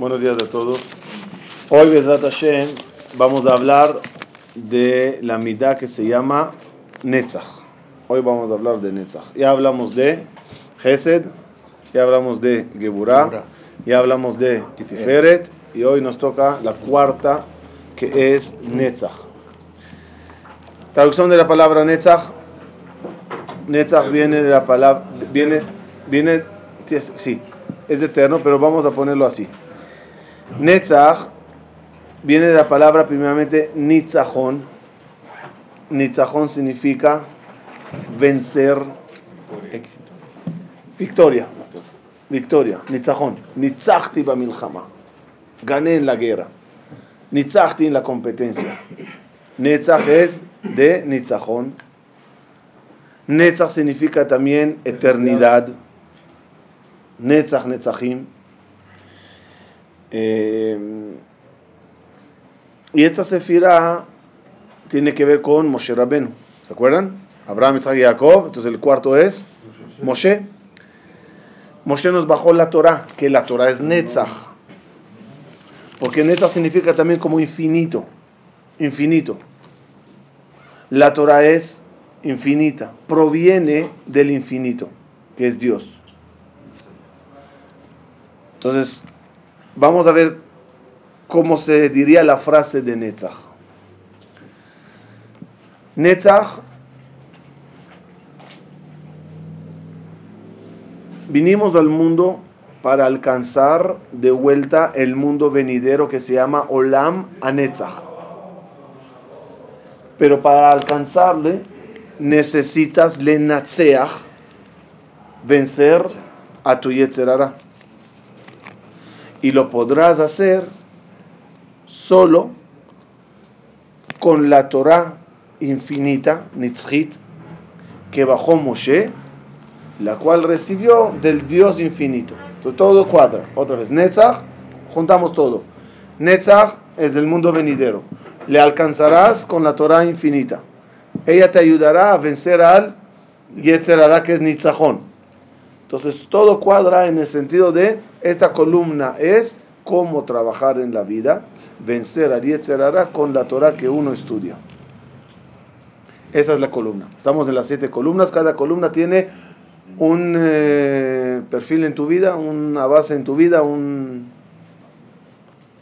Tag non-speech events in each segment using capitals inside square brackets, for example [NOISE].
Buenos días a todos. Hoy, Besat Hashem, vamos a hablar de la mitad que se llama Netzach. Hoy vamos a hablar de Netzach. Ya hablamos de Gesed, ya hablamos de Geburah, ya hablamos de Tiferet, y hoy nos toca la cuarta que es Netzach. Traducción de la palabra Netzach. Netzach viene de la palabra, viene, viene, sí, es eterno, pero vamos a ponerlo así. Netzach viene de la palabra primeramente Nitzachon. Nitzachon significa vencer, victoria, victoria, Nitzachon. Nitzachti milchama. Gané en la guerra. Nitzachti en la competencia. Netzach es de Nitzachon. Netzach significa también eternidad. Netzach, Netzachim. Eh, y esta sefira tiene que ver con Moshe Rabenu. ¿Se acuerdan? Abraham, Isaac y Jacob. Entonces el cuarto es Moshe. Moshe nos bajó la Torah, que la Torah es Netzach. Porque Netzach significa también como infinito. Infinito. La Torah es infinita. Proviene del infinito, que es Dios. Entonces, vamos a ver cómo se diría la frase de Netzach. Netzach, vinimos al mundo para alcanzar de vuelta el mundo venidero que se llama Olam Anetzach. Pero para alcanzarle necesitas le vencer a tu Yetzerara y lo podrás hacer solo con la Torah infinita, Nitzchit, que bajó Moshe, la cual recibió del Dios infinito. Entonces, todo cuadra. Otra vez, Netzach, juntamos todo. Netzach es del mundo venidero. Le alcanzarás con la Torah infinita. Ella te ayudará a vencer al Yetzerara, que es Nitzachón. Entonces todo cuadra en el sentido de esta columna es cómo trabajar en la vida, vencer a Yetzerara con la Torah que uno estudia. Esa es la columna. Estamos en las siete columnas. Cada columna tiene un eh, perfil en tu vida, una base en tu vida, un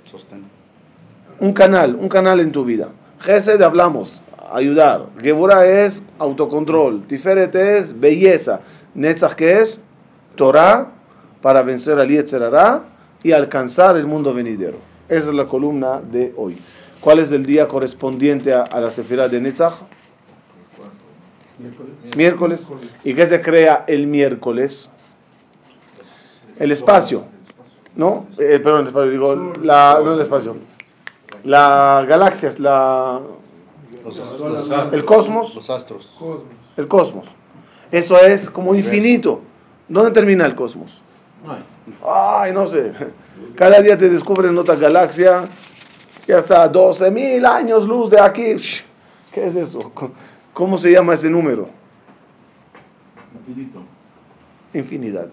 sostén. Un canal, un canal en tu vida. Gesed hablamos, ayudar. Gebura es autocontrol. Tiferet es belleza. Netzach que es Torah para vencer al Yetzerará y alcanzar el mundo venidero. Esa es la columna de hoy. ¿Cuál es el día correspondiente a, la Sefirah de Netzach? Miércoles. ¿Y qué se crea el miércoles? El espacio. ¿No? Eh, perdón, el espacio, digo, la, no el espacio. La galaxias, la, el cosmos. Los astros. El cosmos. Eso es como infinito. ¿Dónde termina el cosmos? Ay, no sé. Cada día te descubren otra galaxia que hasta 12.000 años luz de aquí. ¿Qué es eso? ¿Cómo se llama ese número? Infinito. Infinidad.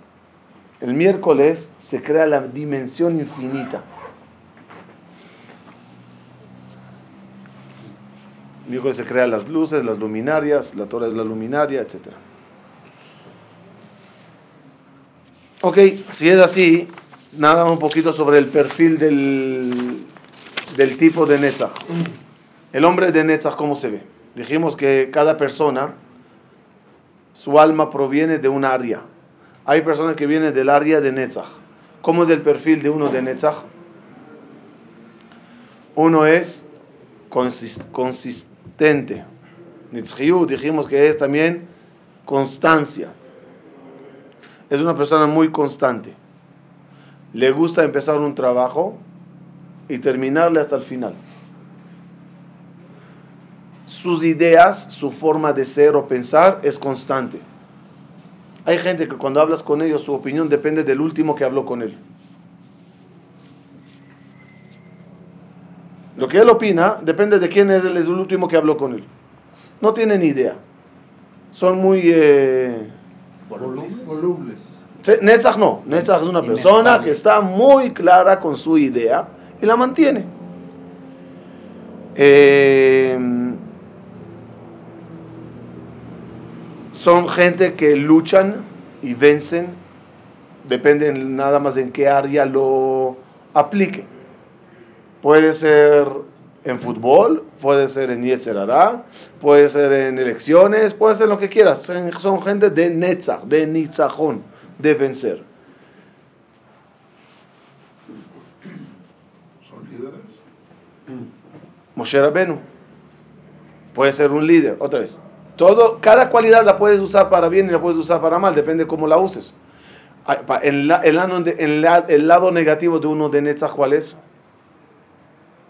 El miércoles se crea la dimensión infinita. El miércoles se crean las luces, las luminarias, la torre es la luminaria, etcétera. Ok, si es así, nada un poquito sobre el perfil del, del tipo de Netzach. El hombre de Netzach, ¿cómo se ve? Dijimos que cada persona, su alma proviene de un área. Hay personas que vienen del área de Netzach. ¿Cómo es el perfil de uno de Netzach? Uno es consistente. Netzchiyu dijimos que es también constancia es una persona muy constante. Le gusta empezar un trabajo y terminarle hasta el final. Sus ideas, su forma de ser o pensar es constante. Hay gente que cuando hablas con ellos su opinión depende del último que habló con él. Lo que él opina depende de quién es el, último que habló con él. No tienen idea. Son muy... Eh, Volubles. Netzach no. Netzach es una persona Inestable. que está muy clara con su idea y la mantiene. Eh, son gente que luchan y vencen, depende nada más en qué área lo aplique. Puede ser en fútbol, puede ser en Yetzerará, puede ser en elecciones, puede ser lo que quieras. Son, son gente de Netzach, de Nitzajón, de vencer. ¿Son líderes? Moshe Rabenu puede ser un líder, otra vez. Todo, cada cualidad la puedes usar para bien y la puedes usar para mal, depende cómo la uses. El, el lado negativo de uno de Netzach, ¿cuál es?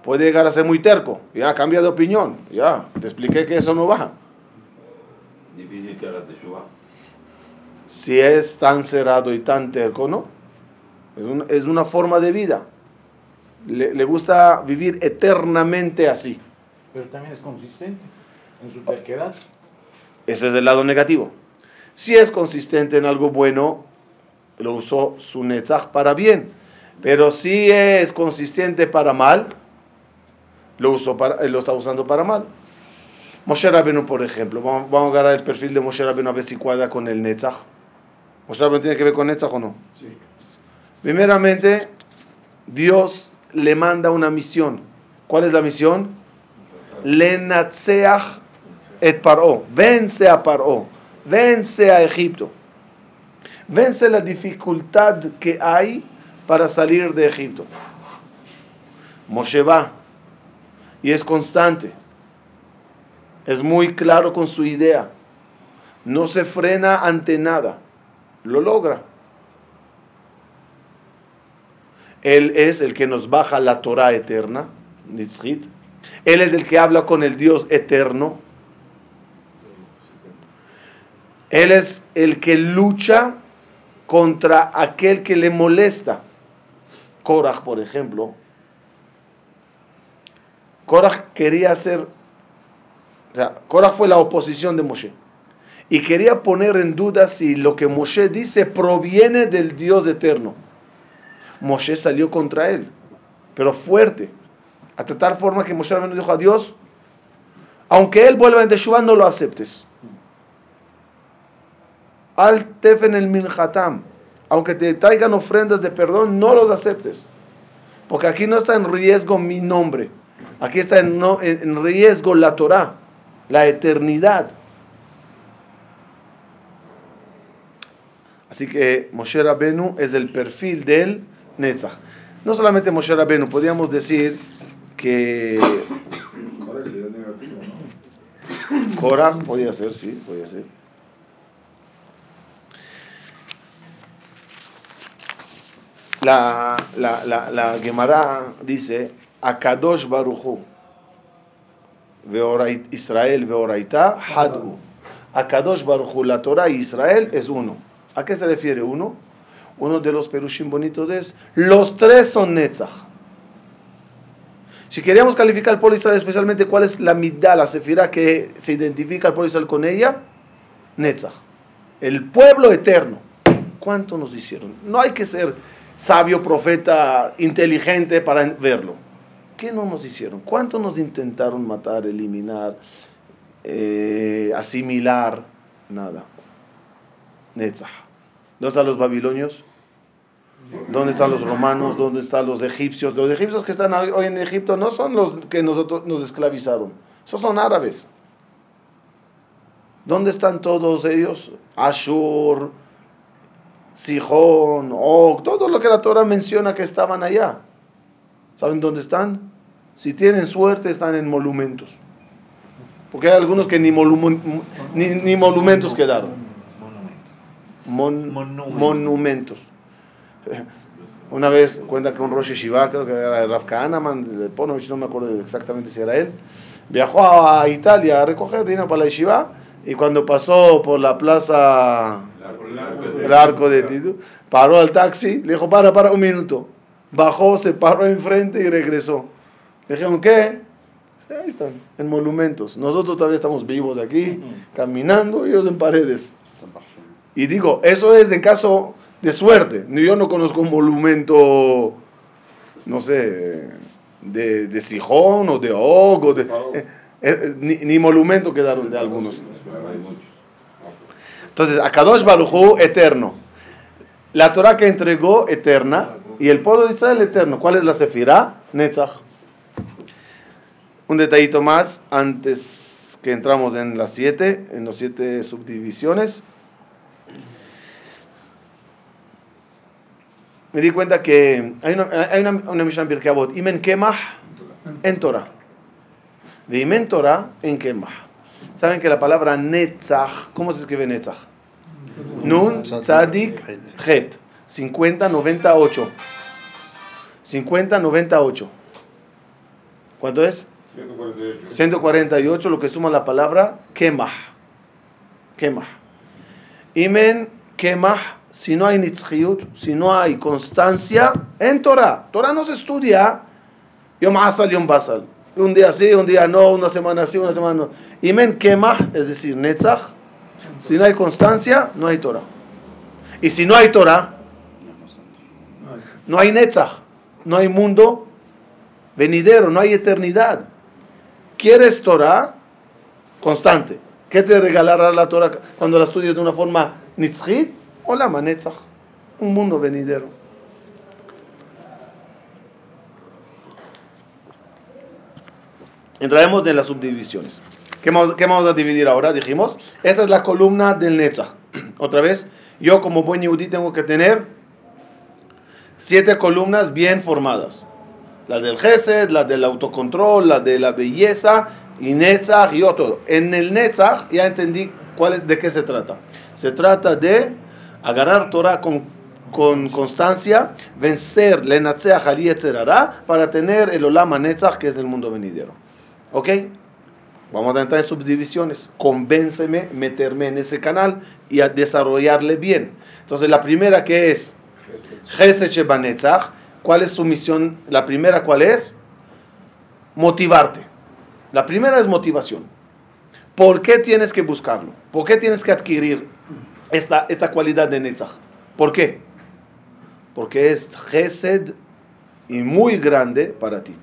Puede llegar a ser muy terco, ya cambia de opinión, ya, te expliqué que eso no va. Difícil que haga teshuva. Si es tan cerrado y tan terco, ¿no? Es, un- es una forma de vida. Le, le gusta vivir eternamente así. Pero también es consistente en su terquedad. Ese es el lado negativo. Si es consistente en algo bueno, lo usó su netzach para bien. Pero si es consistente para mal, lo, usó para, eh, lo está usando para mal. Moshe Rabenu, por ejemplo, vamos, vamos a agarrar el perfil de Moshe Rabenu a ver si cuadra con el netzach. ¿Moshe Rabenu tiene que ver con netzach o no? Sí. Primeramente, Dios le manda una misión. ¿Cuál es la misión? Lenatseach et Paró. Vence a Paró. Vence a Egipto. Vence la dificultad que hay para salir de Egipto. Moshe va y es constante. Es muy claro con su idea. No se frena ante nada. Lo logra. Él es el que nos baja la Torah eterna, Nitzchit. Él es el que habla con el Dios eterno. Él es el que lucha contra aquel que le molesta. Korach, por ejemplo. Korach quería hacer, o sea, Korach fue la oposición de Moshe. Y quería poner en duda si lo que Moshe dice proviene del Dios eterno. Moshe salió contra él, pero fuerte, hasta tal forma que Moshe dijo a Dios, aunque él vuelva en Teshuvah, no lo aceptes. Al tefen el minhatam, aunque te traigan ofrendas de perdón, no los aceptes. Porque aquí no está en riesgo mi nombre, aquí está en, no- en- riesgo la Torah, la eternidad. Así que Moshe Rabenu es el perfil del Netzach. No solamente Moshe Rabenu, podríamos decir que. Cora podía ser, sí, podía ser. La, la, la, la Gemara dice, Akadosh Baruchu, Israel Veoraita Hadu. Akadosh Baruchu, la Torah y Israel es uno. ¿A qué se refiere uno? Uno de los perushim bonitos es, los tres son Netzach. Si queríamos calificar al pueblo Israel, especialmente cuál es la midá, la que se identifica al pueblo Israel con ella, Netzach. El pueblo eterno. ¿Cuánto nos hicieron? No hay que ser sabio, profeta, inteligente para verlo. ¿Qué no nos hicieron? ¿Cuánto nos intentaron matar, eliminar, eh, asimilar? Nada. Netzach. ¿Dónde están los babilonios? ¿Dónde están los romanos? ¿Dónde están los egipcios? Los egipcios que están hoy en Egipto no son los que nosotros nos esclavizaron. Esos son árabes. ¿Dónde están todos ellos? Ashur, Sihón, Og, todo lo que la Torah menciona que estaban allá. ¿Saben dónde están? Si tienen suerte están en monumentos. Porque hay algunos que ni, molu- ni, ni monumentos quedaron. Mon- Monumentos. monumentos. Una vez cuenta que un Rosh Shiva, creo que era Rav Kahneman, de Ponovich, no me acuerdo exactamente si era él, viajó a Italia a recoger dinero para la Shiva y cuando pasó por la plaza, el arco de Tito, paró al taxi, le dijo, para, para, un minuto. Bajó, se paró enfrente y regresó. Le dijeron, ¿qué? Ahí están, en monumentos. Nosotros todavía estamos vivos aquí, caminando, ellos en paredes. Y digo, eso es en caso de suerte. Yo no conozco un monumento, no sé, de, de Sijón o de Og, o de, eh, eh, ni, ni monumento quedaron de algunos. Entonces, Akadosh Barujú, eterno. La Torah que entregó, eterna. Y el pueblo de Israel, eterno. ¿Cuál es la Sefirá? Netzach. Un detallito más antes que entramos en las siete, en las siete subdivisiones. Me di cuenta que hay una, hay una, una Mishnah en Imen Kemah en Torah. De Imen Torah en Kemah. Saben que la palabra Netzach, ¿cómo se escribe Netzach? Nun, Tzadik, Het. 50, 98. 50, 98. ¿Cuánto es? 148. 148, lo que suma la palabra Kemah. Kemah. Imen Kemah, si no hay nitzchiyut, si no hay constancia en Torah. Torah no se estudia Yom Asal, Yom Basal. Un día sí, un día no, una semana sí, una semana no. Imen Kemah, es decir, Netzach. Si no hay constancia, no hay Torah. Y si no hay Torah, no hay Netzach. No hay mundo venidero, no hay eternidad. ¿Quieres Torah? Constante. ¿Qué te regalará la Torah cuando la estudias de una forma nitzchit? Hola, manetzach. Un mundo venidero. Entraremos en las subdivisiones. ¿Qué vamos, qué vamos a dividir ahora? Dijimos, esta es la columna del Netzach. [CLEARS THROAT] Otra vez, yo como buen yudí tengo que tener siete columnas bien formadas. La del Gesed, la del autocontrol, la de la belleza y Netzach y yo todo. En el Netzach ya entendí cuál es, de qué se trata. Se trata de agarrar Torah con, con constancia, vencer Lenatzeach Ali Etzerará para tener el Olama Netzach que es el mundo venidero. ¿Ok? Vamos a entrar en subdivisiones. Convénceme meterme en ese canal y a desarrollarle bien. Entonces la primera que es Gesed Shebanetzach. ¿Cuál es su misión? La primera, ¿cuál es? Motivarte. La primera es motivación. ¿Por qué tienes que buscarlo? ¿Por qué tienes que adquirir esta, esta cualidad de Netzach? ¿Por qué? Porque es Gesed y muy grande para ti,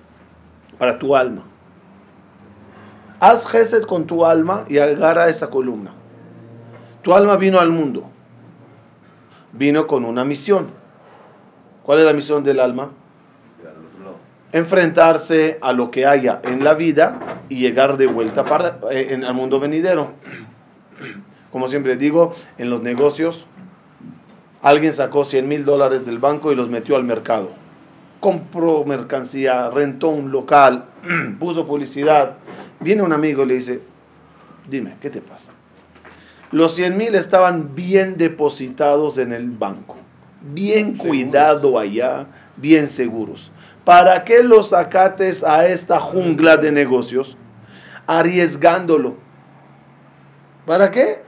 para tu alma. Haz Gesed con tu alma y agarra esa columna. Tu alma vino al mundo. Vino con una misión. ¿Cuál es la misión del alma? Al. Enfrentarse a lo que haya en la vida y llegar de vuelta para, eh, en el mundo venidero. Como siempre digo, en los negocios, alguien sacó 100 mil dólares del banco y los metió al mercado. Compró mercancía, rentó un local, [CLEARS THROAT] puso publicidad. Viene un amigo y le dice, dime, ¿qué te pasa? Los 100 mil estaban bien depositados en el banco, bien cuidado allá, bien seguros. ¿Para qué los sacates a esta jungla de negocios? Arriesgándolo. ¿Para qué?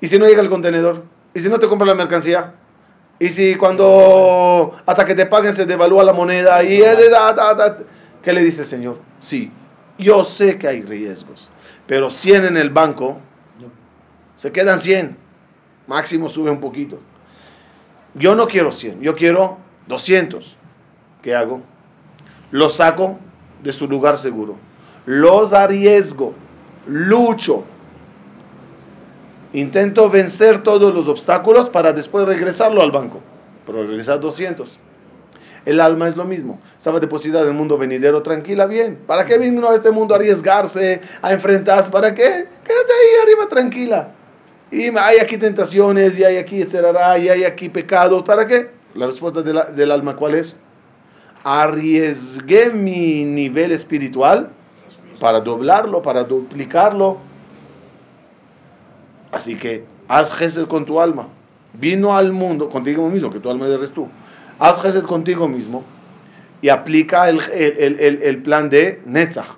¿Y si no llega el contenedor? ¿Y si no te compra la mercancía? ¿Y si cuando hasta que te paguen se devalúa la moneda? y? ¿Qué le dice el Señor? Sí, yo sé que hay riesgos, pero 100 en el banco, se quedan 100. Máximo sube un poquito. Yo no quiero 100, yo quiero 200. ¿Qué hago? Los saco de su lugar seguro. Los arriesgo. Lucho. Intento vencer todos los obstáculos para después regresarlo al banco. Pero regresar 200. El alma es lo mismo. Estaba depositada en el mundo venidero tranquila, bien. ¿Para qué vino a este mundo a arriesgarse, a enfrentarse? ¿Para qué? Quédate ahí arriba tranquila. Y hay aquí tentaciones, y hay aquí etcétera, y hay aquí pecados. ¿Para qué? La respuesta de la- del alma, ¿cuál es? Arriesgué mi nivel espiritual para doblarlo, para duplicarlo. Así que haz gesed con tu alma. Vino al mundo, contigo mismo, que tu alma eres tú. Haz gesed contigo mismo y aplica el, el- el- el- plan de Netzach.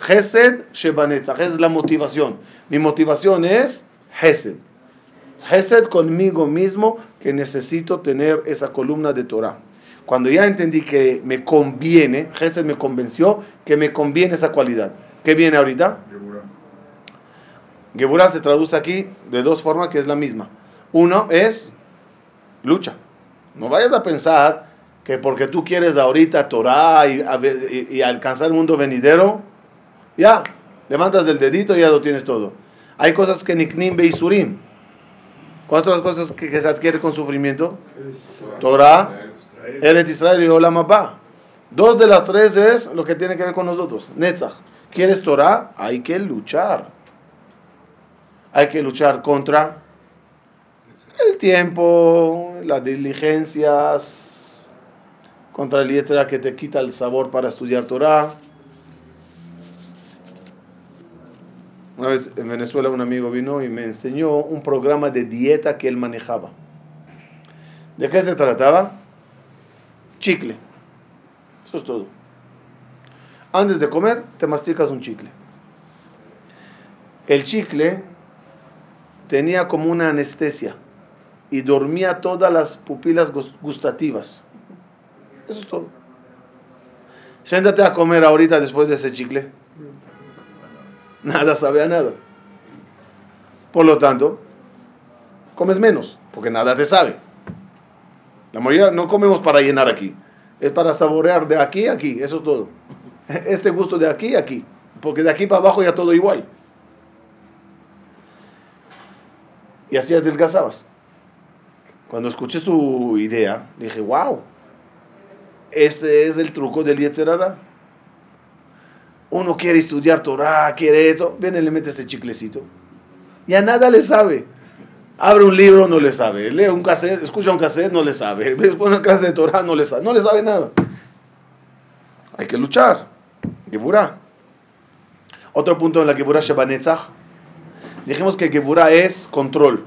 Gesed Sheba Netzach, es la motivación. Mi motivación es Gesed. Gesed conmigo mismo que necesito tener esa columna de Torah. Cuando ya entendí que me conviene, Gesed me convenció que me conviene esa cualidad. ¿Qué viene ahorita? Geburah. Geburah se traduce aquí de dos formas que es la misma. Uno es lucha. No vayas a pensar que porque tú quieres ahorita Torah y, y- y alcanzar el mundo venidero, ya, levantas del dedito y ya lo tienes todo. Hay cosas que niknim beisurim. ¿Cuáles son las cosas que, se adquiere con sufrimiento? Torah, Eret Israel y Olam Abba. Dos de las tres es lo que tiene que ver con nosotros. Netzach. ¿Quieres Torah? Hay que luchar. Hay que luchar contra el tiempo, las diligencias, contra el etcétera que te quita el sabor para estudiar Torah. Una vez en Venezuela un amigo vino y me enseñó un programa de dieta que él manejaba. ¿De qué se trataba? Chicle. Eso es todo. Antes de comer, te masticas un chicle. El chicle tenía como una anestesia y dormía todas las pupilas gus- gustativas. Eso es todo. Siéntate a comer ahorita después de ese chicle. Nada sabe a nada. Por lo tanto, comes menos, porque nada te sabe. La mayoría no comemos para llenar aquí, es para saborear de aquí a aquí, eso es todo. [LAUGHS] Este gusto de aquí a aquí, porque de aquí para abajo ya todo igual. Y así adelgazabas. Cuando escuché su idea, dije, wow, ese es el truco del Yetzerara. Uno quiere estudiar Torah, quiere esto, viene y le mete ese chiclecito. Ya nada le sabe. Abre un libro, no le sabe. Lee un cassette, escucha un cassette, no le sabe. [LAUGHS] Ves una clase de Torah, no le sabe. No le sabe nada. Hay que luchar. Geburah. Otro punto en la Geburah Shebanetzach. Dijimos que Geburah es control.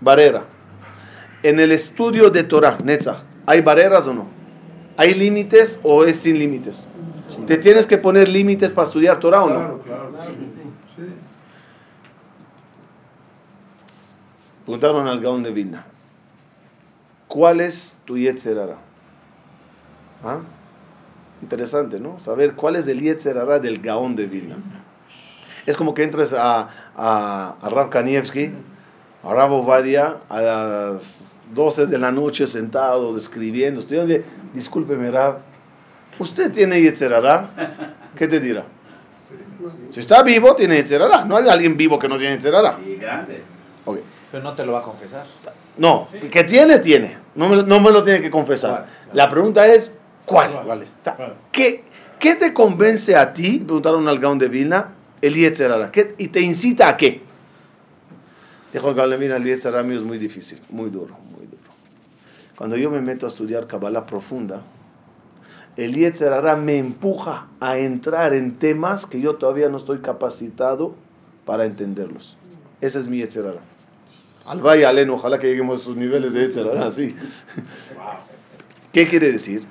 Barrera. En el estudio de Torah, Netzach, ¿hay barreras o no? ¿Hay límites o es sin límites? ¿Te tienes que poner límites para estudiar Torah o no? Claro, claro. Claro que sí. sí. Sí. Preguntaron al Gaón de Vilna. ¿Cuál es tu Yetzerara? ¿Ah? Interesante, ¿no? Saber cuál es el Yetzerara del Gaón de Vilna. Es como que entres a, a, a Rav Kanievski, a Rav Ovadia, a las 12 de la noche sentado, escribiendo, estudiando. Discúlpeme, Rav, ¿usted tiene Yetzerara? ¿Qué te dirá? Si está vivo, tiene Yetzerara. No hay alguien vivo que no tiene Yetzerara. Y grande. Ok. Pero no te lo va a confesar. No, que tiene, tiene. No me, lo- no me lo tiene que confesar. ¿Cuál? La pregunta es, ¿cuál? ¿Cuál es? O sea, ¿qué, qué te convence a ti? Preguntaron al Gaón de Vilna, el Yetzerara. ¿Qué- ¿Y te incita a qué? Dijo el Yetzerara mío es muy difícil, muy duro, muy duro. Cuando yo me meto a estudiar Kabbalah profunda, el Yetzerara me empuja a entrar en temas que yo todavía no estoy capacitado para entenderlos. Ese es mi Yetzerara. Al vaya aleno, ojalá que lleguemos a esos niveles de Yetzerara, así. ¿Qué quiere decir?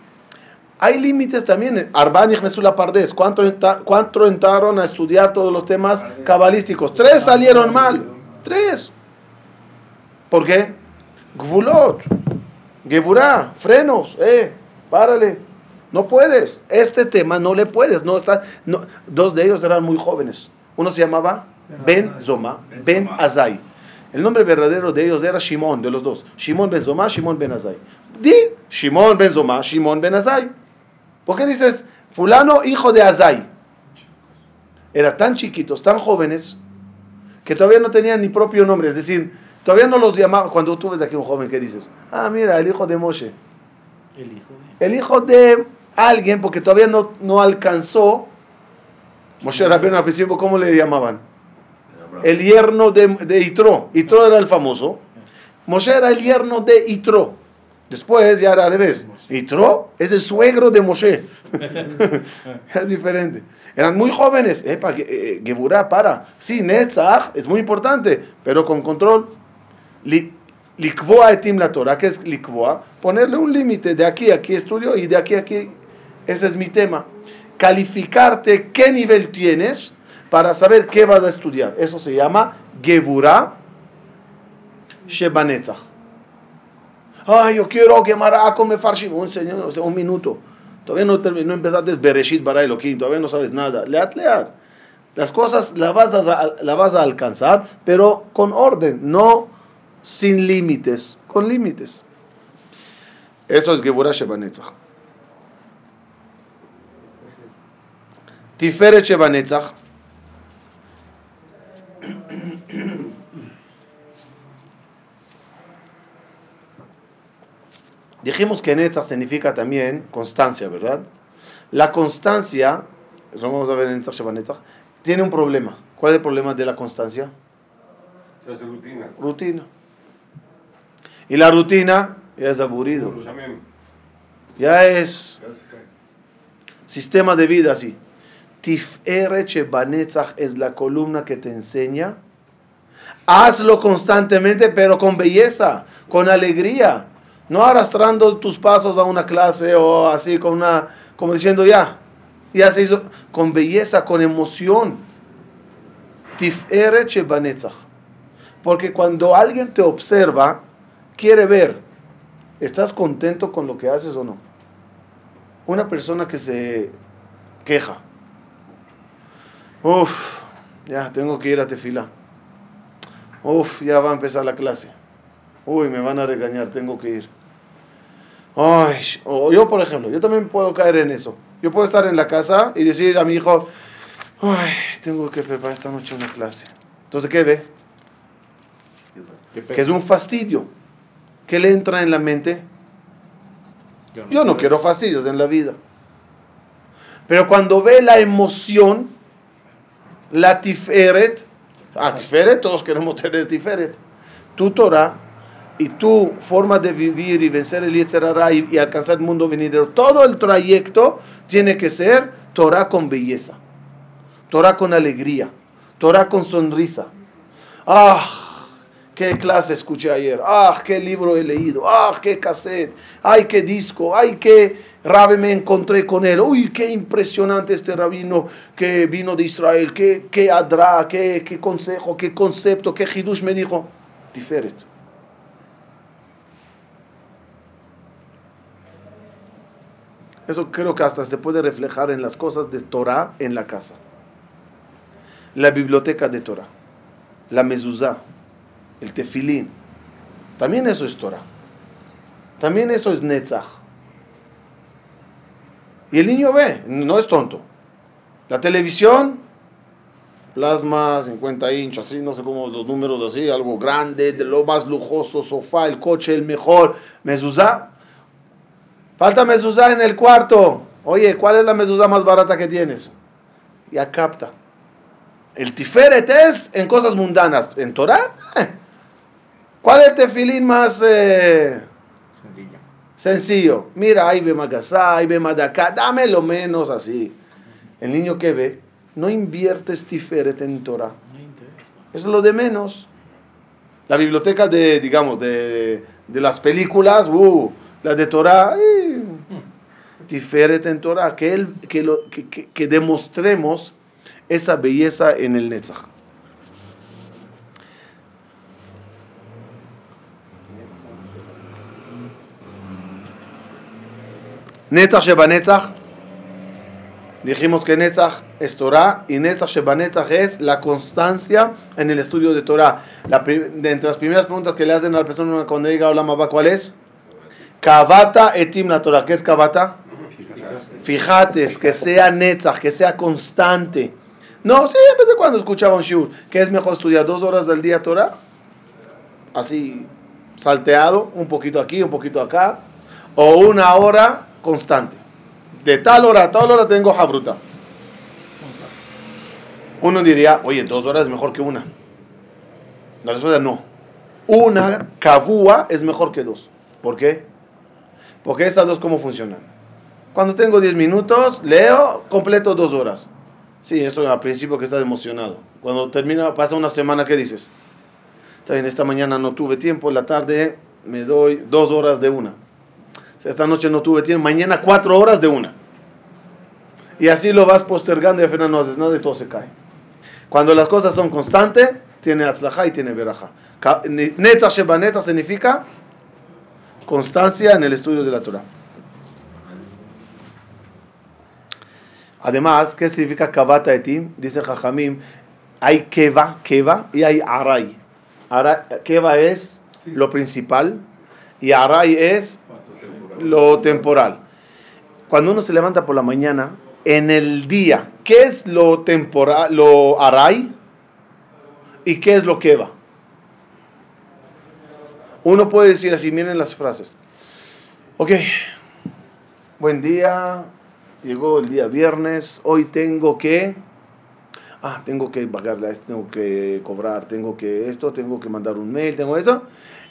Hay límites también. Arbani la Pardes. ¿Cuánto, entra- ¿Cuánto entraron a estudiar todos los temas cabalísticos? Tres salieron mal. Tres. ¿Por qué? Gvulot. Geburá. Frenos. Eh, párale. No puedes. Este tema no le puedes. No está, no. Dos de ellos eran muy jóvenes. Uno se llamaba Ben Zoma, Ben. Azai. El nombre verdadero de ellos era Shimon, de los dos. Shimon Ben Zoma, Shimon Ben Azai. Di Shimon Ben Zoma, Shimon Ben Azai. ¿Por qué dices fulano hijo de Azai? Eran tan chiquitos, tan jóvenes, que todavía no tenían ni propio nombre. Es decir, todavía no los llamaban. Cuando tú ves aquí un joven, ¿qué dices? Ah, mira, el hijo de Moshe. El hijo de... El hijo de alguien, porque todavía no, no alcanzó. Moshe Rabbeinu al principio, ¿cómo le llamaban? El yerno de, de Itro. Itro era el famoso. Moshe era el yerno de Itro. Después ya era al revés. Itro es el suegro de Moshe. [LAUGHS] es diferente. Eran muy jóvenes. Epa, Ge- eh, Geburá, para. Sí, Netzach es muy importante, pero con control. Li- Likvoa etim la Torah, ¿qué es likvoa? Ponerle un límite. De aquí a aquí estudio y de aquí a aquí. Ese es mi tema. Calificarte qué nivel tienes para saber qué vas a estudiar. Eso se llama Geburah Shebanetzach. Ay, yo quiero quemar a con Mefarshim. Un señor, un minuto. Todavía no, no empezaste Bereshit Bara Elohim, todavía no sabes nada. Leat, leat. Las cosas las vas, a, la vas a alcanzar, pero con orden, no sin límites, con límites. Eso es Geburah Shebanetzach. Tiferet Shebanetzach. Dijimos que Netzach significa también constancia, ¿verdad? La constancia, eso vamos a ver en Netzach tiene un problema. ¿Cuál es el problema de la constancia? Se hace rutina. Rutina. Y la rutina ya es aburrido. Ya es sistema de vida así. Tiferet Shebanetzach es la columna que te enseña. Hazlo constantemente, pero con belleza, con alegría. No arrastrando tus pasos a una clase o así, con una, como diciendo ya, ya se hizo, con belleza, con emoción. Porque cuando alguien te observa, quiere ver, ¿estás contento con lo que haces o no? Una persona que se queja. Uf, ya tengo que ir a tefila. Uf, ya va a empezar la clase. Uy, me van a regañar, tengo que ir. Ay, o yo por ejemplo, yo también puedo caer en eso. Yo puedo estar en la casa y decir a mi hijo, ay, tengo que preparar esta noche una clase. Entonces, ¿qué ve? Que es un fastidio. ¿Qué le entra en la mente? Yo no quiero fastidios en la vida. Pero cuando ve la emoción, la tiferet, ah, tiferet, todos queremos [LAUGHS] tener tiferet. Tu Torah y tu forma de vivir y vencer el Yetzerara y, y alcanzar el mundo venidero, todo el trayecto tiene que ser Torah con belleza, Torah con alegría, Torah con sonrisa. Ah, qué clase escuché ayer, ah, qué libro he leído, ah, qué cassette, ay, qué disco, ay, qué rabe me encontré con él, uy, qué impresionante este rabino que vino de Israel, qué, qué adra, qué, qué consejo, qué concepto, qué hidush me dijo, diferente. Eso creo que hasta se puede reflejar en las cosas de Torah en la casa. La biblioteca de Torah, la mezuzá, el tefilín. También eso es Torah. También eso es Netzach. Y el niño ve, no es tonto. La televisión, plasma, 50 inch, así, no sé cómo los números así, algo grande, de lo más lujoso, sofá, el coche, el mejor, mezuzá. Falta mezuzá en el cuarto. Oye, ¿cuál es la mezuzá más barata que tienes? Ya capta. El tiferet es en cosas mundanas. En Torah, eh. ¿cuál es el tefilín más eh, Sencilla. sencillo? Mira, ahí ve magasá, ahí ve madacá, dame lo menos así. El niño que ve, no inviertes tiferet en Torah. Es lo de menos. La biblioteca de, digamos, de, de las películas, uh, la de Torah, eh, Tiferet en Torah, que, él, que, lo, que, que- que demostremos esa belleza en el Netzach. Netzach Shebanetzach, dijimos que Netzach es Torah y Netzach Shebanetzach es la constancia en el estudio de Torah. La, de entre las primeras preguntas que le hacen a la persona cuando llega a Olam ¿cuál es? Kavata etim la Torah. ¿Qué es Kavata? Fíjate, que sea Netzach, que sea constante. No, sí, en vez de cuando escuchaba un shiur, que es mejor estudiar dos horas al día Torah, así salteado, un poquito aquí, un poquito acá, o una hora constante. De tal hora a tal hora tengo Habruta. Uno diría, oye, dos horas es mejor que una. La respuesta es no. Una kavua es mejor que dos. ¿Por qué? Porque estas dos, ¿cómo funcionan? Cuando tengo 10 minutos, leo, completo dos horas. Sí, eso al principio que estás emocionado. Cuando termina, pasa una semana, ¿qué dices? Está bien, esta mañana no tuve tiempo, la tarde me doy dos horas de una. Esta noche no tuve tiempo, mañana cuatro horas de una. Y así lo vas postergando y al final no haces nada y todo se cae. Cuando las cosas son constantes, tiene atzlaja y tiene veraja. Netzach Shebanetza significa constancia en el estudio de la Torah. Además, ¿qué significa kavata etim? Dice Jajamim, hay keva, keva y hay aray. Ara- Keva es lo principal, y Aray es lo temporal. Cuando uno se levanta por la mañana, en el día, ¿qué es lo temporal, lo Aray? ¿Y qué es lo que va? Uno puede decir así, miren las frases. Ok, buen día, llegó el día viernes, hoy tengo que, ah, tengo que pagarle, tengo que cobrar, tengo que esto, tengo que mandar un mail, tengo eso.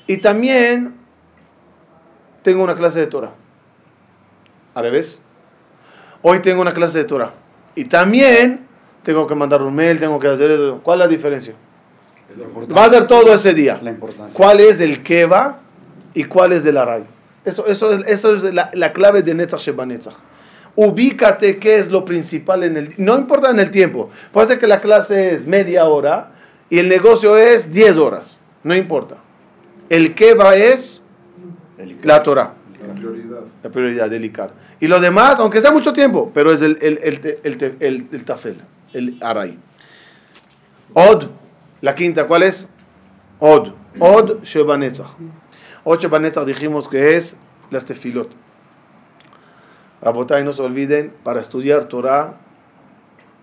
Y también tengo una clase de Torah. Al revés. Hoy tengo una clase de Torah. Y también tengo que mandar un mail, tengo que hacer eso. ¿Cuál es la diferencia? Va a hacer todo ese día. La importancia. ¿Cuál es el que va y cuál es el aray? Eso, eso, eso es la, la clave de Netzach Sheba Netzach. Ubícate qué es lo principal en el... No importa en el tiempo. Puede ser que la clase es media hora y el negocio es 10 horas. No importa. El que va es El- la Torah. La prioridad. La prioridad del Icar. Y lo demás, aunque sea mucho tiempo, pero es el, el, el, el, el, el- el tafel, el aray. Od, la quinta, ¿cuál es? Od. Od Sheba Netzach. Od Sheba Netzach dijimos que es las tefilot. Rabotay, no se olviden, para estudiar Torah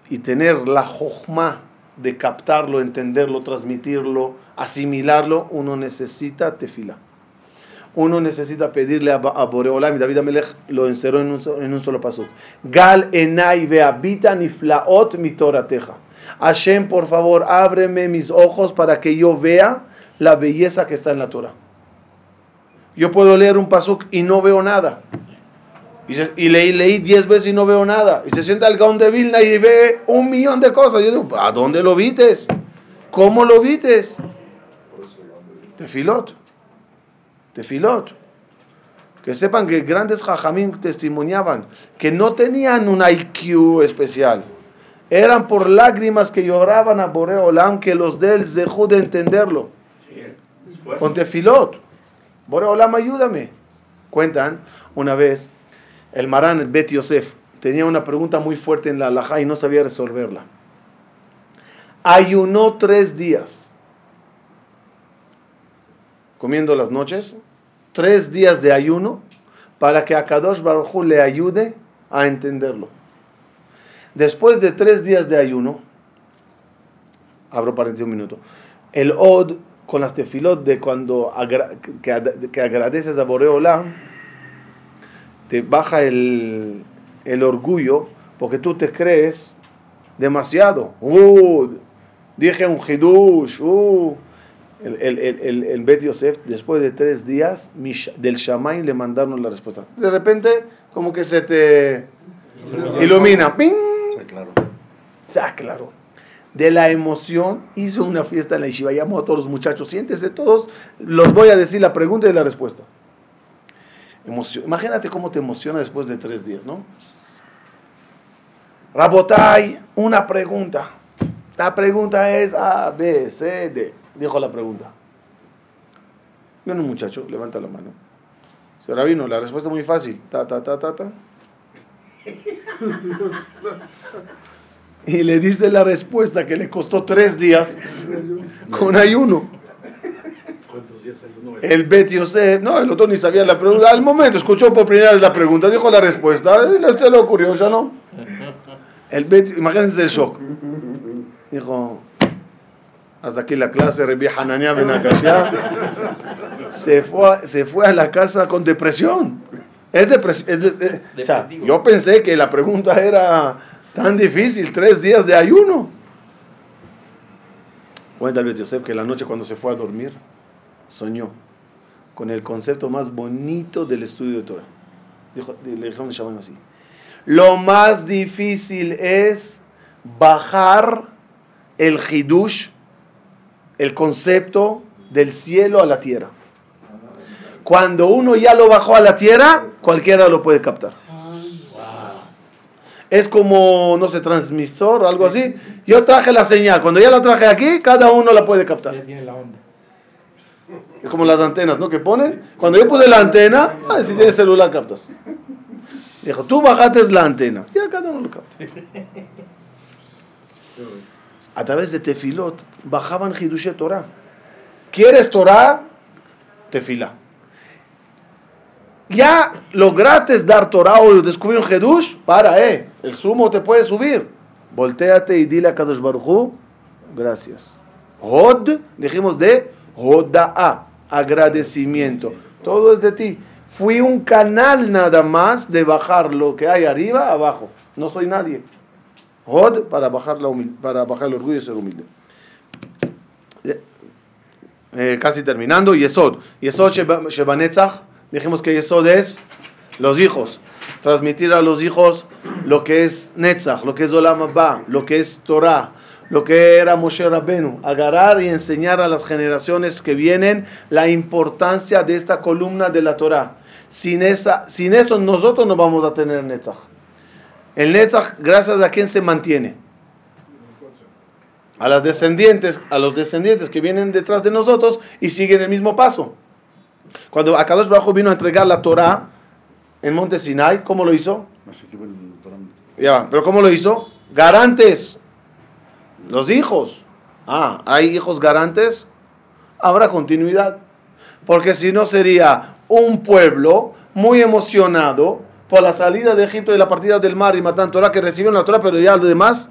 y tener la jochma de captarlo, entenderlo, transmitirlo, asimilarlo, uno necesita tefila. Uno necesita pedirle a, Boreolam, y David Amelech lo encerró en un, en un solo paso. Gal enai vehabita niflaot mi torateja. Hashem, por favor, ábreme mis ojos para que yo vea la belleza que está en la Torah. Yo puedo leer un pasuk y no veo nada. Y, se- y leí, leí diez veces y no veo nada. Y se sienta el Gaón de Vilna y ve un millón de cosas. Yo digo, ¿a dónde lo vites? ¿Cómo lo vites? Tefilot. Tefilot. Que sepan que grandes jajamim testimoniaban que no tenían un IQ especial. Eran por lágrimas que lloraban a Boreolam que los de él dejó de entenderlo. Con tefilot. Boreolam, ayúdame. Cuentan una vez, el Marán, el Bet Yosef, tenía una pregunta muy fuerte en la alajá y no sabía resolverla. Ayunó tres días, comiendo las noches, tres días de ayuno, para que a Kadosh Baruj le ayude a entenderlo. Después de tres días de ayuno, abro paréntesis un minuto, el Od con las tefilot de cuando que, que agradeces a te baja el, el orgullo porque tú te crees demasiado. Uh, dije un hidush. Uh. El, el, el, el, el Bet Yosef, después de tres días, del Shamay le mandaron la respuesta. De repente, como que se te ilumina. ¡Ping! Sí, claro. Se aclaró. De la emoción, hizo una fiesta en la Yeshiva. Llamó a todos los muchachos. Siéntese todos. Los voy a decir la pregunta y la respuesta. Emoción. Imagínate cómo te emociona después de tres días, ¿no? Rabotay, una pregunta. La pregunta es A, B, C, D. Dijo la pregunta. Viene un muchacho, levanta la mano. Se vino, la respuesta es muy fácil. Ta, ta, ta, ta, ta. Y le dice la respuesta que le costó tres días con ayuno. El Bet Yosef, no, el otro ni sabía la pregunta. Al momento escuchó por primera vez la pregunta, dijo la respuesta, se le ocurrió, ya no. [LAUGHS] El Bet, imagínense el shock. Dijo, hasta aquí la clase, Rebi Hanania. [LAUGHS] Se fue, a- se fue a la casa con depresión. Es depresión. o sea, Depresivo. yo pensé que la pregunta era tan difícil, tres días de ayuno. Cuenta el Bet Yosef que la noche cuando se fue a dormir, soñó con el concepto más bonito del estudio de Torah. Dijo, le dijeron así. Lo más difícil es bajar el hidush, el concepto del cielo a la tierra. Cuando uno ya lo bajó a la tierra, cualquiera lo puede captar. Es como, no sé, transmisor o algo así. Yo traje la señal. Cuando ya la traje aquí, cada uno la puede captar. Ya tiene la onda. Es como las antenas, ¿no? Que ponen. Cuando yo puse la antena, ah, si tienes celular captas. Dijo, tú bajaste la antena. Ya cada uno lo capta. A través de Tefilot bajaban Hidush Torah. ¿Quieres Torah? tefila. Ya lograste dar Torah o descubrir un Jedush, para, eh, el sumo te puede subir. Voltéate y dile a Kadosh Baruj gracias. Hod, dijimos de Hoda'a, agradecimiento. Todo es de ti. Fui un canal nada más de bajar lo que hay arriba abajo. No soy nadie. Hod para bajar, la para bajar el orgullo y ser humilde. Eh, casi terminando, Yesod. Yesod Shebanetzach, dijimos que Yesod es los hijos. Transmitir a los hijos lo que es Netzach, lo que es Olam Abba, lo que es Torah, lo que era Moshe Rabbenu. Agarrar y enseñar a las generaciones que vienen la importancia de esta columna de la Torah. Sin, esa, sin eso nosotros no vamos a tener Netzach. El Netzach, gracias a quien se mantiene a las descendientes, a los descendientes que vienen detrás de nosotros y siguen el mismo paso. Cuando Akadosh Bajo vino a entregar la Torah en Monte Sinai, ¿cómo lo hizo? Ya, pero ¿cómo lo hizo? Garantes. Los hijos. Ah, ¿hay hijos garantes? Habrá continuidad. Porque si no sería un pueblo muy emocionado por la salida de Egipto y la partida del mar y matan Torah que recibieron la Torah, pero ya los demás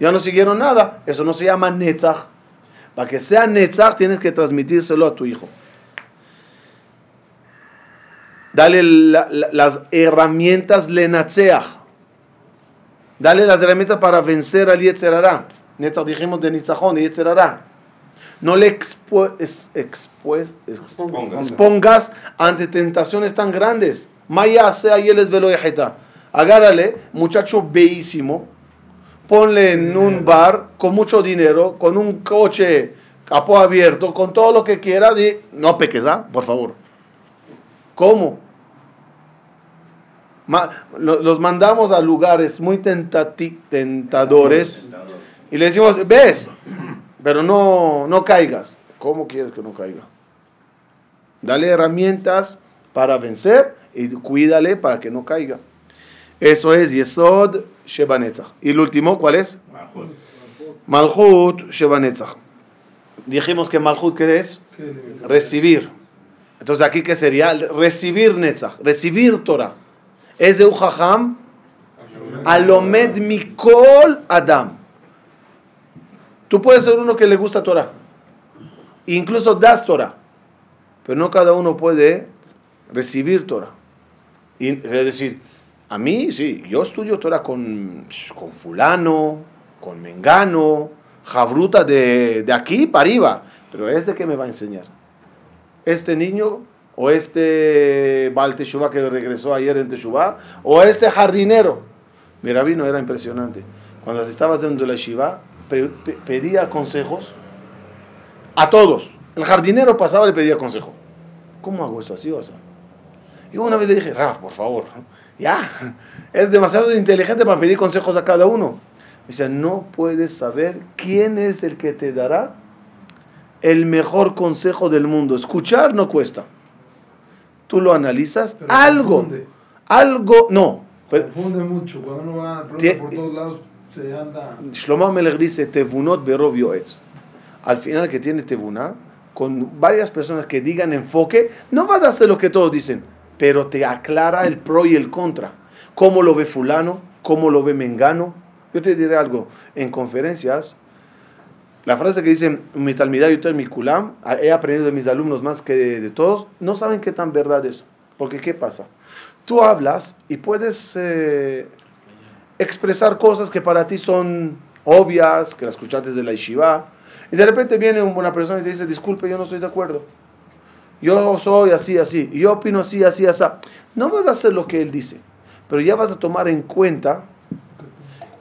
ya no siguieron nada. Eso no se llama Netzach. Para que sea Netzach tienes que transmitírselo a tu hijo. Dale las herramientas Lenatzeach. Dale las herramientas para vencer al Yetzerará. Netzach dijimos de Nitzachón, Yetzerará. No le expongas ante tentaciones tan grandes. Maya sea y él es velo Agárrale, muchacho bellísimo, ponle en un bar con mucho dinero, con un coche capó abierto, con todo lo que quiera, y no peques, ¿ah? Por favor. ¿Cómo? los mandamos a lugares muy tentadores y le decimos, ves, pero no, no caigas. ¿Cómo quieres que no caiga? Dale herramientas para vencer y cuídale para que no caiga. Eso es Yesod Shebanetzach. Y el último, ¿cuál es? Malchut Shebanetzach. Dijimos que Malchut, ¿qué es? Recibir. Entonces, ¿aquí qué sería? Recibir Netzach, recibir Torah. Es de Ujaham Alomed Mikol Adam. Tú puedes ser uno que le gusta Torah. Incluso das Torah. Pero no cada uno puede recibir Torah. Y, es decir, a mí, sí, yo estudio Torah con, con fulano, con mengano, jabruta de, de aquí para arriba, pero ¿este qué me va a enseñar? ¿Este niño o este Baal que regresó ayer en Teshuvah, o este jardinero. Mi rabino era impresionante. Cuando estaba haciendo la Shiva, pedía consejos a todos. El jardinero pasaba y le pedía consejo. ¿Cómo hago eso así o así? Y una vez le dije, Raf, por favor, [LAUGHS] ya, es demasiado inteligente para pedir consejos a cada uno. Dice, no puedes saber quién es el que te dará el mejor consejo del mundo. Escuchar no cuesta. Tú lo analizas, algo, algo, no. confunde mucho, cuando uno va por todos lados Shlomo Melech dice, Tevunot berov Al final que tiene Tevunah, con varias personas que digan enfoque, no vas a hacer lo que todos dicen pero te aclara el pro y el contra. ¿Cómo lo ve fulano? ¿Cómo lo ve Mengano? Yo te diré algo, en conferencias, la frase que dice, mi talmidad y mi kulam, he aprendido de mis alumnos más que de, todos, no saben qué tan verdad es. Porque ¿qué pasa? Tú hablas y puedes eh, expresar cosas que para ti son obvias, que las escuchaste de la yeshiva, y de repente viene una persona y te dice, disculpe, yo no estoy de acuerdo yo soy así, así, y yo opino así, así, así. No vas a hacer lo que él dice, pero ya vas a tomar en cuenta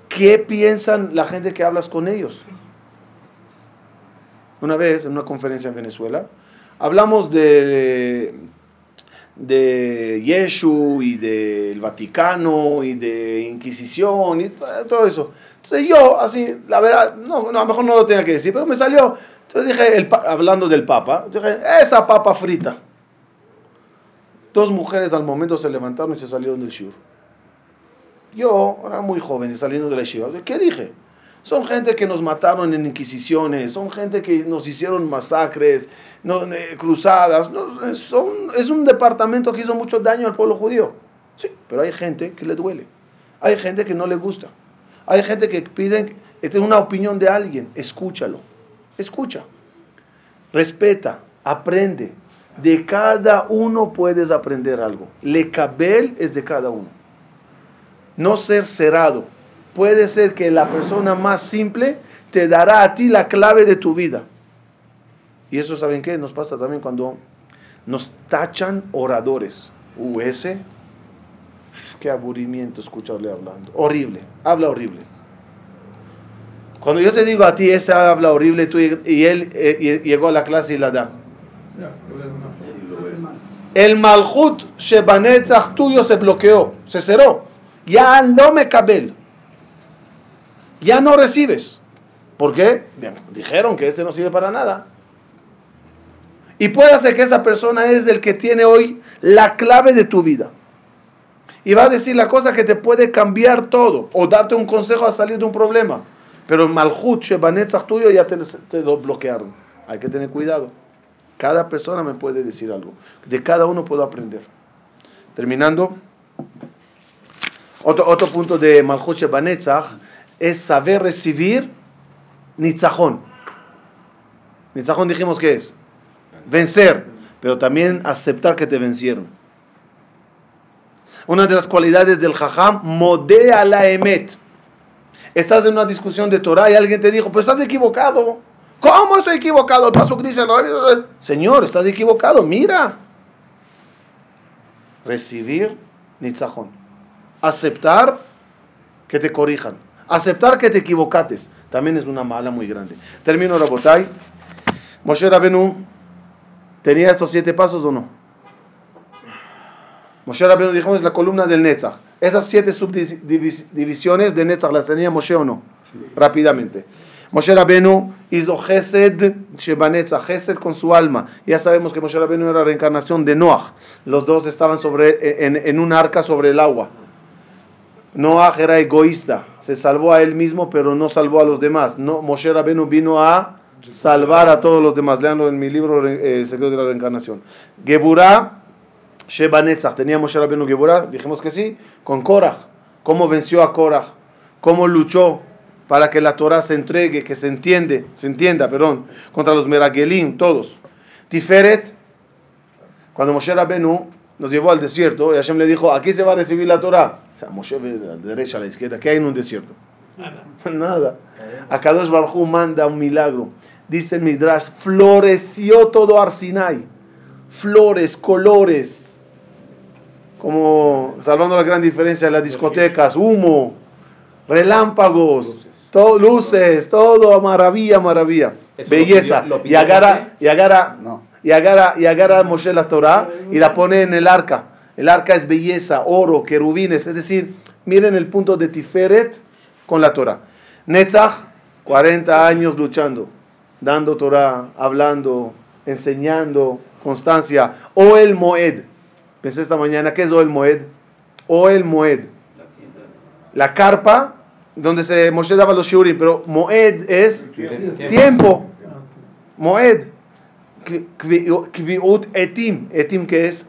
qué piensan la gente que hablas con ellos. Una vez, en una conferencia en Venezuela, hablamos de, de Yeshu y del Vaticano y de Inquisición y todo eso. Entonces yo, así, la verdad, no, a lo mejor no lo tenía que decir, pero me salió, entonces dije, hablando del papa, dije, esa papa frita. Dos mujeres al momento se levantaron y se salieron del shur. Yo, era muy joven y saliendo de la ¿qué dije? Son gente que nos mataron en inquisiciones, son gente que nos hicieron masacres, no, eh, cruzadas. no, eh, son, es un departamento que hizo mucho daño al pueblo judío. Sí, pero hay gente que le duele. Hay gente que no le gusta. Hay gente que pide esta es una opinión de alguien. Escúchalo. Escucha. Respeta. Aprende. De cada uno puedes aprender algo. Le cabel es de cada uno. No ser cerrado puede ser que la persona más simple te dará a ti la clave de tu vida. Y eso, ¿saben qué? Nos pasa también cuando nos tachan oradores. Uh, ese, qué aburrimiento escucharle hablando. Horrible, habla horrible. Cuando yo te digo a ti, ese habla horrible, tú, y él eh, llegó a la clase y la da. El malhut shebanetzach tuyo se bloqueó, se cerró. Ya no me cabel ya no recibes. ¿Por qué? Dijeron que este no sirve para nada. Y puede ser que esa persona es el que tiene hoy la clave de tu vida. Y va a decir la cosa que te puede cambiar todo o darte un consejo a salir de un problema. Pero malhut, shebanetzach tuyo ya te, te lo bloquearon. Hay que tener cuidado. Cada persona me puede decir algo. De cada uno puedo aprender. Terminando. Otro, otro punto de Malhut Shebanetzach es saber recibir nitzajón. Nitzajón dijimos que es vencer, pero también aceptar que te vencieron. Una de las cualidades del jajam, modea la emet. Estás en una discusión de Torah y alguien te dijo, pues estás equivocado. ¿Cómo estoy equivocado? El paso dice, Señor, estás equivocado, mira. Recibir nitzajón. Aceptar que te corrijan. Aceptar que te equivocates también es una mala muy grande. Termino Rabotay. Moshe Rabenu tenía estos siete pasos o no? Moshe Rabenu dijimos es la columna del Netzach. Esas siete subdivisiones de Netzach las tenía Moshe o no? Rápidamente. Moshe Rabenu hizo Gesed Shebanetzach, Gesed con su alma. Ya sabemos que Moshe Rabenu era la reencarnación de Noach. Los dos estaban sobre, en, en un arca sobre el agua. Noah era egoísta, se salvó a él mismo, pero no salvó a los demás. No, Moshe Rabenu vino a salvar a todos los demás. Leanlo en mi libro eh, Secreto de la Reencarnación. Geburah, Sheba ¿Tenía Moshe Rabenu Geburah? Dijimos que sí. Con Korach. ¿Cómo venció a Korach? ¿Cómo luchó para que la Torah se entregue, que se entiende, se entienda, perdón, contra los Meragelim, todos? Tiferet, cuando Moshe Rabenu nos llevó al desierto y Hashem le dijo, aquí se va a recibir la Torah. O sea, Moshe ve a la derecha, a la izquierda, ¿qué hay en un desierto? Nada. [LAUGHS] Nada. Akadosh Baruj manda un milagro. Dice el Midrash, floreció todo Arsinai. Flores, colores. Como, salvando la gran diferencia de las discotecas, humo, relámpagos, luces, todo, luces, todo maravilla, maravilla. Belleza. y agarra, y agarra, y agarra, y agarra a Moshe la Torah y la pone en el arca. El arca es belleza, oro, querubines, es decir, miren el punto de Tiferet con la Torah. Netzach, 40 años luchando, dando Torah, hablando, enseñando, constancia. O el Moed. Pensé esta mañana, ¿qué es O el Moed? O el Moed. La carpa donde se Moshe daba los shurim, pero Moed es tiempo. Moed. Kviut etim. Etim, ¿qué es?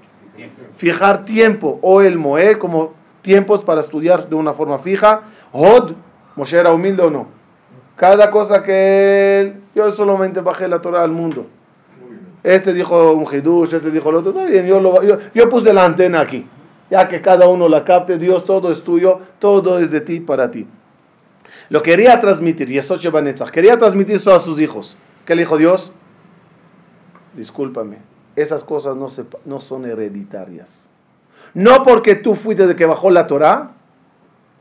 Fijar tiempo. O el Moed, como tiempos para estudiar de una forma fija. Hod, Moshe era humilde o no. Cada cosa que él, yo solamente bajé la Torah al mundo. Este dijo un hidush, este dijo el otro. Está bien, yo, lo, yo, yo puse la antena aquí. Ya que cada uno la capte, Dios todo es tuyo, todo es de ti para ti. Lo quería transmitir, Yesod Shebanetzach, quería transmitir eso a sus hijos. ¿Qué le dijo Dios? Discúlpame, esas cosas no, se, no son hereditarias. No porque tú fuiste de que bajó la Torah,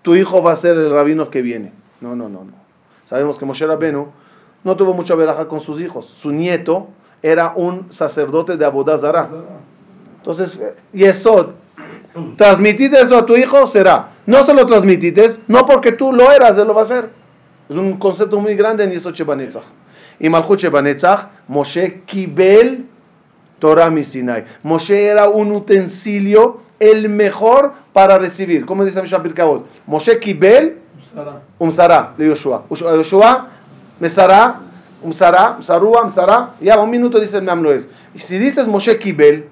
tu hijo va a ser el rabino que viene. No, no, no, no. Sabemos que Moshe Rabenu no tuvo mucha veraja con sus hijos. Su nieto era un sacerdote de Abodazara. Entonces, Yesod, transmitiste eso a tu hijo, será. No se lo transmitites, no porque tú lo eras, él lo va a hacer. Es un concepto muy grande en Yesod Shebanetzach y Malchut Shebanetzach, Moshe Kibel Torah Misinai. Moshe era un utensilio el mejor para recibir. ¿Cómo dice Mishnah? Moshe Kibel Sara. Umsara de Yoshua. Yoshua- Mesara, Umsara, Umsarua, Umsara. Ya, un minuto dice el Mamloes. Y si dices Moshe Kibel,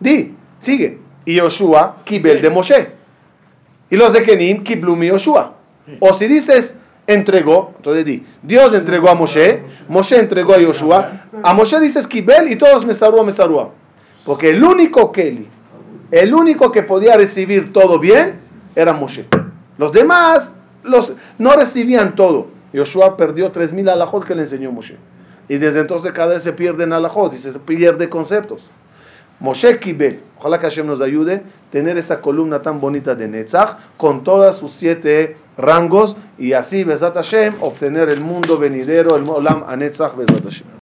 di, sigue. Y Yoshua, Kibel de Moshe. Y los de Kenim, Kiblu mi Yoshua. O si dices entregó, entonces di, Dios entregó a Moshe, Moshe entregó a Yoshua. A Moshe dices Kibel y todos Mesarua, Mesarua. Porque el único Keli, el único que podía recibir todo bien, era Moshe. Los demás los, no recibían todo. Yoshua perdió 3.000 alajot que le enseñó Moshe. Y desde entonces cada vez se pierden alajot y se pierde conceptos. Moshe Kibel, ojalá que Hashem nos ayude tener esa columna tan bonita de Netzach con todos sus siete rangos y así, Besat Hashem, obtener el mundo venidero, el Olam a Netzach, Besat Hashem.